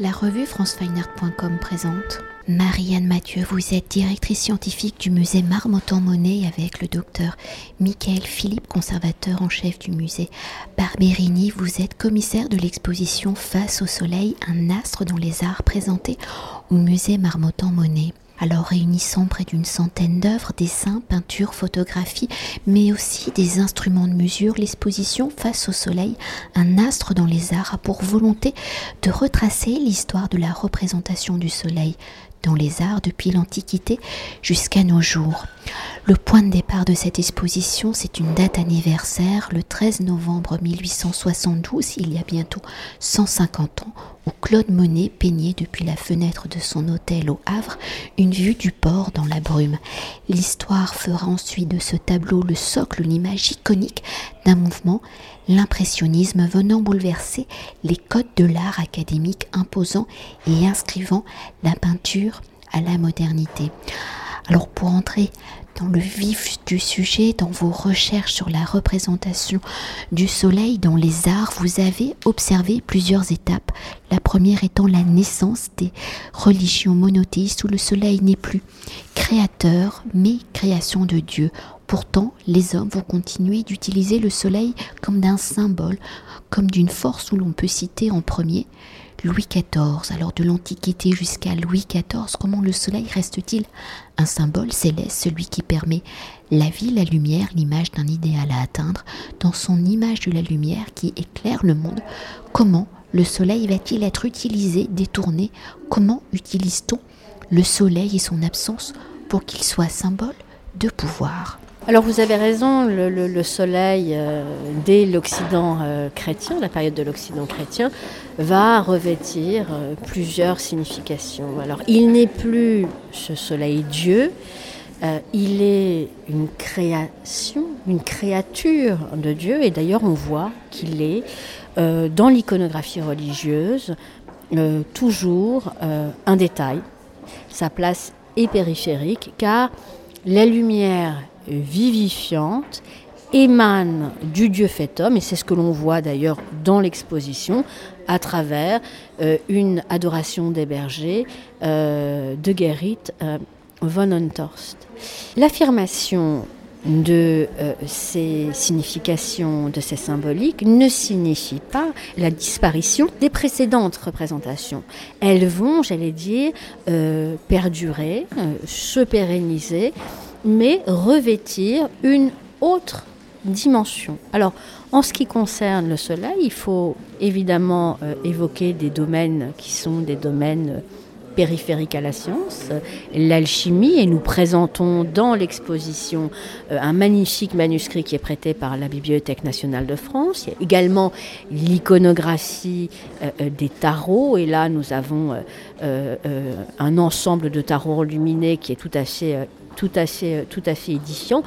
La revue francefineart.com présente Marianne Mathieu, vous êtes directrice scientifique du musée Marmottan-Monet avec le docteur Michael Philippe, conservateur en chef du musée Barberini. Vous êtes commissaire de l'exposition Face au soleil, un astre dans les arts présenté au musée Marmottan-Monet alors réunissant près d'une centaine d'œuvres, dessins, peintures, photographies, mais aussi des instruments de mesure, l'exposition Face au Soleil, un astre dans les arts a pour volonté de retracer l'histoire de la représentation du Soleil dans les arts depuis l'Antiquité jusqu'à nos jours. Le point de départ de cette exposition, c'est une date anniversaire, le 13 novembre 1872, il y a bientôt 150 ans, où Claude Monet peignait depuis la fenêtre de son hôtel au Havre une vue du port dans la brume. L'histoire fera ensuite de ce tableau le socle, l'image iconique d'un mouvement, l'impressionnisme venant bouleverser les codes de l'art académique imposant et inscrivant la peinture à la modernité. Alors pour entrer dans le vif du sujet, dans vos recherches sur la représentation du soleil dans les arts, vous avez observé plusieurs étapes. La première étant la naissance des religions monothéistes où le soleil n'est plus créateur, mais création de Dieu. Pourtant, les hommes vont continuer d'utiliser le soleil comme d'un symbole, comme d'une force où l'on peut citer en premier Louis XIV, alors de l'Antiquité jusqu'à Louis XIV, comment le soleil reste-t-il? Un symbole céleste, celui qui permet la vie, la lumière, l'image d'un idéal à atteindre, dans son image de la lumière qui éclaire le monde Comment le soleil va-t-il être utilisé, détourné? Comment utilise-t-on le soleil et son absence pour qu'il soit symbole de pouvoir? Alors vous avez raison, le, soleil, euh, dès l'Occident euh, chrétien, la période de l'Occident chrétien, va revêtir euh, plusieurs significations. Alors il n'est plus ce soleil Dieu, il est une création, une créature de Dieu, et d'ailleurs on voit qu'il est dans l'iconographie religieuse toujours un détail. Sa place est périphérique car la lumière vivifiante émane du Dieu fait homme, et c'est ce que l'on voit d'ailleurs dans l'exposition, à travers euh, une adoration des bergers euh, de Gerrit euh, von Honthorst. L'affirmation de ces significations, de ces symboliques, ne signifie pas la disparition des précédentes représentations. Elles vont, j'allais dire, perdurer, se pérenniser mais revêtir une autre dimension. Alors, en ce qui concerne le Soleil, il faut évidemment euh, évoquer des domaines qui sont des domaines périphériques à la science, l'alchimie, et nous présentons dans l'exposition euh, un magnifique manuscrit qui est prêté par la Bibliothèque nationale de France. Il y a également l'iconographie euh, des tarots, et là nous avons un ensemble de tarots illuminés qui est tout à fait tout à fait, tout à fait édifiant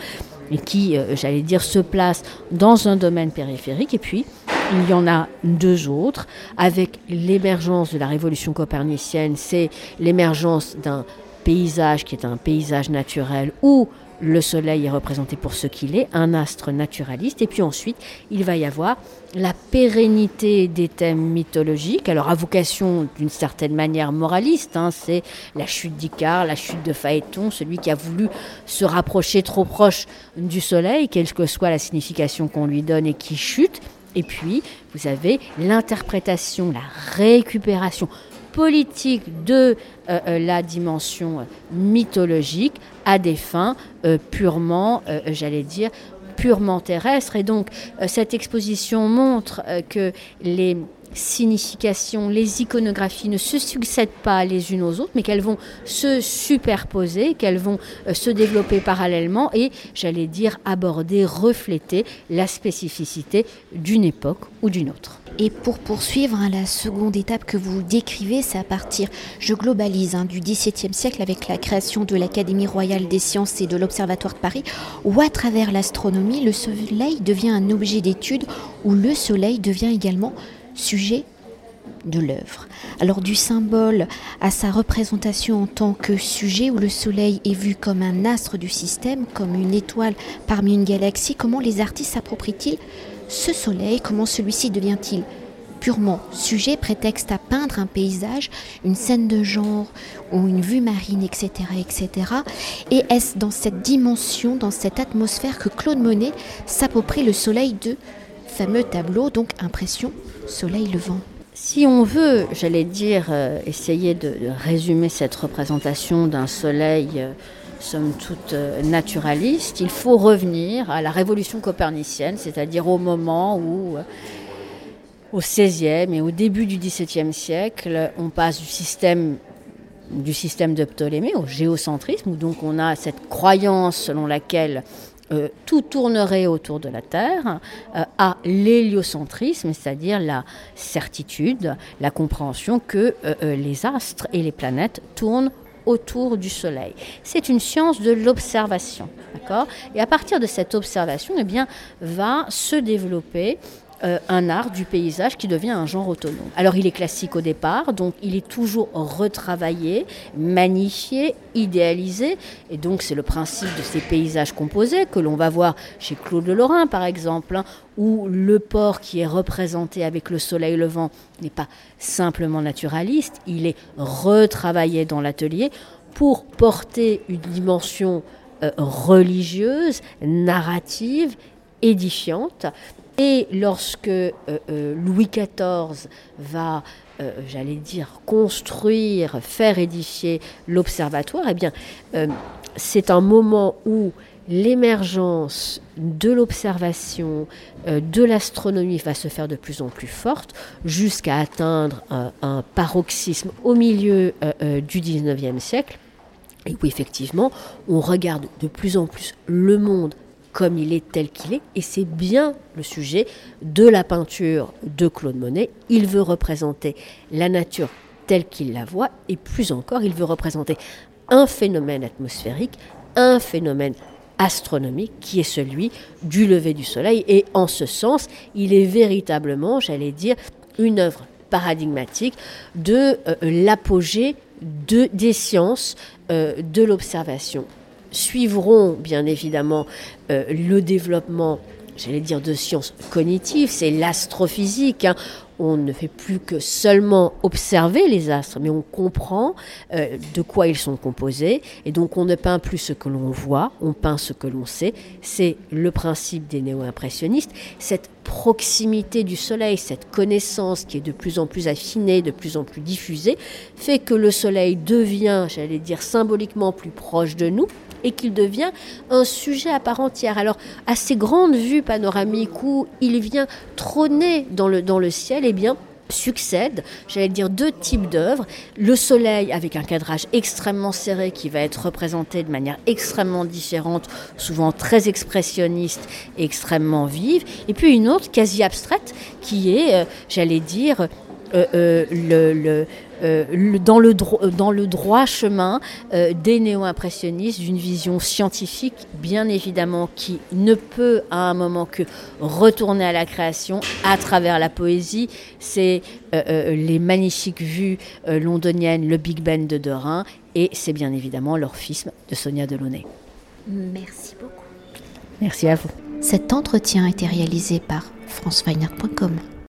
qui, euh, j'allais dire, se place dans un domaine périphérique. Et puis, il y en a deux autres. Avec l'émergence de la révolution copernicienne, c'est l'émergence d'un paysage qui est un paysage naturel où le Soleil est représenté pour ce qu'il est, un astre naturaliste, et puis ensuite il va y avoir la pérennité des thèmes mythologiques, alors à vocation d'une certaine manière moraliste, hein, c'est la chute d'Icare, la chute de Phaéton, celui qui a voulu se rapprocher trop proche du Soleil, quelle que soit la signification qu'on lui donne et qui chute, et puis vous avez l'interprétation, la récupération politique de euh, euh, la dimension mythologique à des fins euh, purement, j'allais dire, purement terrestres. Et donc, cette exposition montre que les significations, les iconographies ne se succèdent pas les unes aux autres, mais qu'elles vont se superposer, qu'elles vont euh, se développer parallèlement et, j'allais dire, aborder, refléter la spécificité d'une époque ou d'une autre. Et pour poursuivre, hein, la seconde étape que vous décrivez, c'est à partir, je globalise, hein, du XVIIe siècle avec la création de l'Académie royale des sciences et de l'Observatoire de Paris, où à travers l'astronomie, le Soleil devient un objet d'étude, où le Soleil devient également sujet de l'œuvre. Alors du symbole à sa représentation en tant que sujet où le Soleil est vu comme un astre du système, comme une étoile parmi une galaxie, comment les artistes s'approprient-ils ce Soleil? Comment celui-ci devient-il purement sujet, prétexte à peindre un paysage, une scène de genre ou une vue marine, etc. etc. Et est-ce dans cette dimension, dans cette atmosphère que Claude Monet s'approprie le soleil de fameux tableau, donc impression soleil levant. Si on veut, j'allais dire, euh, essayer de, résumer cette représentation d'un soleil, euh, somme toute euh, naturaliste, il faut revenir à la révolution copernicienne, c'est-à-dire au moment où, au XVIe et au début du XVIIe siècle, on passe du système du système de Ptolémée au géocentrisme, où donc on a cette croyance selon laquelle euh, tout tournerait autour de la Terre, euh, à l'héliocentrisme, c'est-à-dire la certitude, la compréhension que euh, les astres et les planètes tournent autour du Soleil. C'est une science de l'observation, d'accord? Et à partir de cette observation, eh bien, va se développer euh, un art du paysage qui devient un genre autonome. Alors il est classique au départ, donc il est toujours retravaillé, magnifié, idéalisé, et donc c'est le principe de ces paysages composés que l'on va voir chez Claude Lorrain par exemple, hein, où le port qui est représenté avec le soleil levant n'est pas simplement naturaliste, il est retravaillé dans l'atelier pour porter une dimension euh, religieuse, narrative, édifiante. Et lorsque euh, euh, Louis XIV va, euh, j'allais dire, construire, faire édifier l'observatoire, eh c'est un moment où l'émergence de l'observation, de l'astronomie va se faire de plus en plus forte, jusqu'à atteindre un, un, paroxysme au milieu du XIXe siècle, et où effectivement on regarde de plus en plus le monde comme il est tel qu'il est, et c'est bien le sujet de la peinture de Claude Monet. Il veut représenter la nature telle qu'il la voit, et plus encore, il veut représenter un phénomène atmosphérique, un phénomène astronomique qui est celui du lever du soleil. Et en ce sens, il est véritablement, j'allais dire, une œuvre paradigmatique de euh, l'apogée de, des sciences euh, de l'observation suivront bien évidemment euh, le développement, j'allais dire, de sciences cognitives, c'est l'astrophysique. Hein. On ne fait plus que seulement observer les astres, mais on comprend euh, de quoi ils sont composés. Et donc on ne peint plus ce que l'on voit, on peint ce que l'on sait. C'est le principe des néo-impressionnistes. Cette proximité du Soleil, cette connaissance qui est de plus en plus affinée, de plus en plus diffusée, fait que le Soleil devient, j'allais dire, symboliquement plus proche de nous, et qu'il devient un sujet à part entière. Alors, à ces grandes vues panoramiques où il vient trôner dans le, ciel, eh bien, succèdent, j'allais dire, deux types d'œuvres. Le soleil avec un cadrage extrêmement serré qui va être représenté de manière extrêmement différente, souvent très expressionniste et extrêmement vive. Et puis une autre quasi abstraite qui est, euh, j'allais dire, euh, euh, le dans, le dans le droit chemin euh, des néo-impressionnistes, d'une vision scientifique, bien évidemment, qui ne peut à un moment que retourner à la création à travers la poésie. C'est euh, les magnifiques vues londoniennes, le Big Ben de Derain, et c'est bien évidemment l'orphisme de Sonia Delaunay. Merci beaucoup. Merci à vous. Cet entretien a été réalisé par franceweiner.com.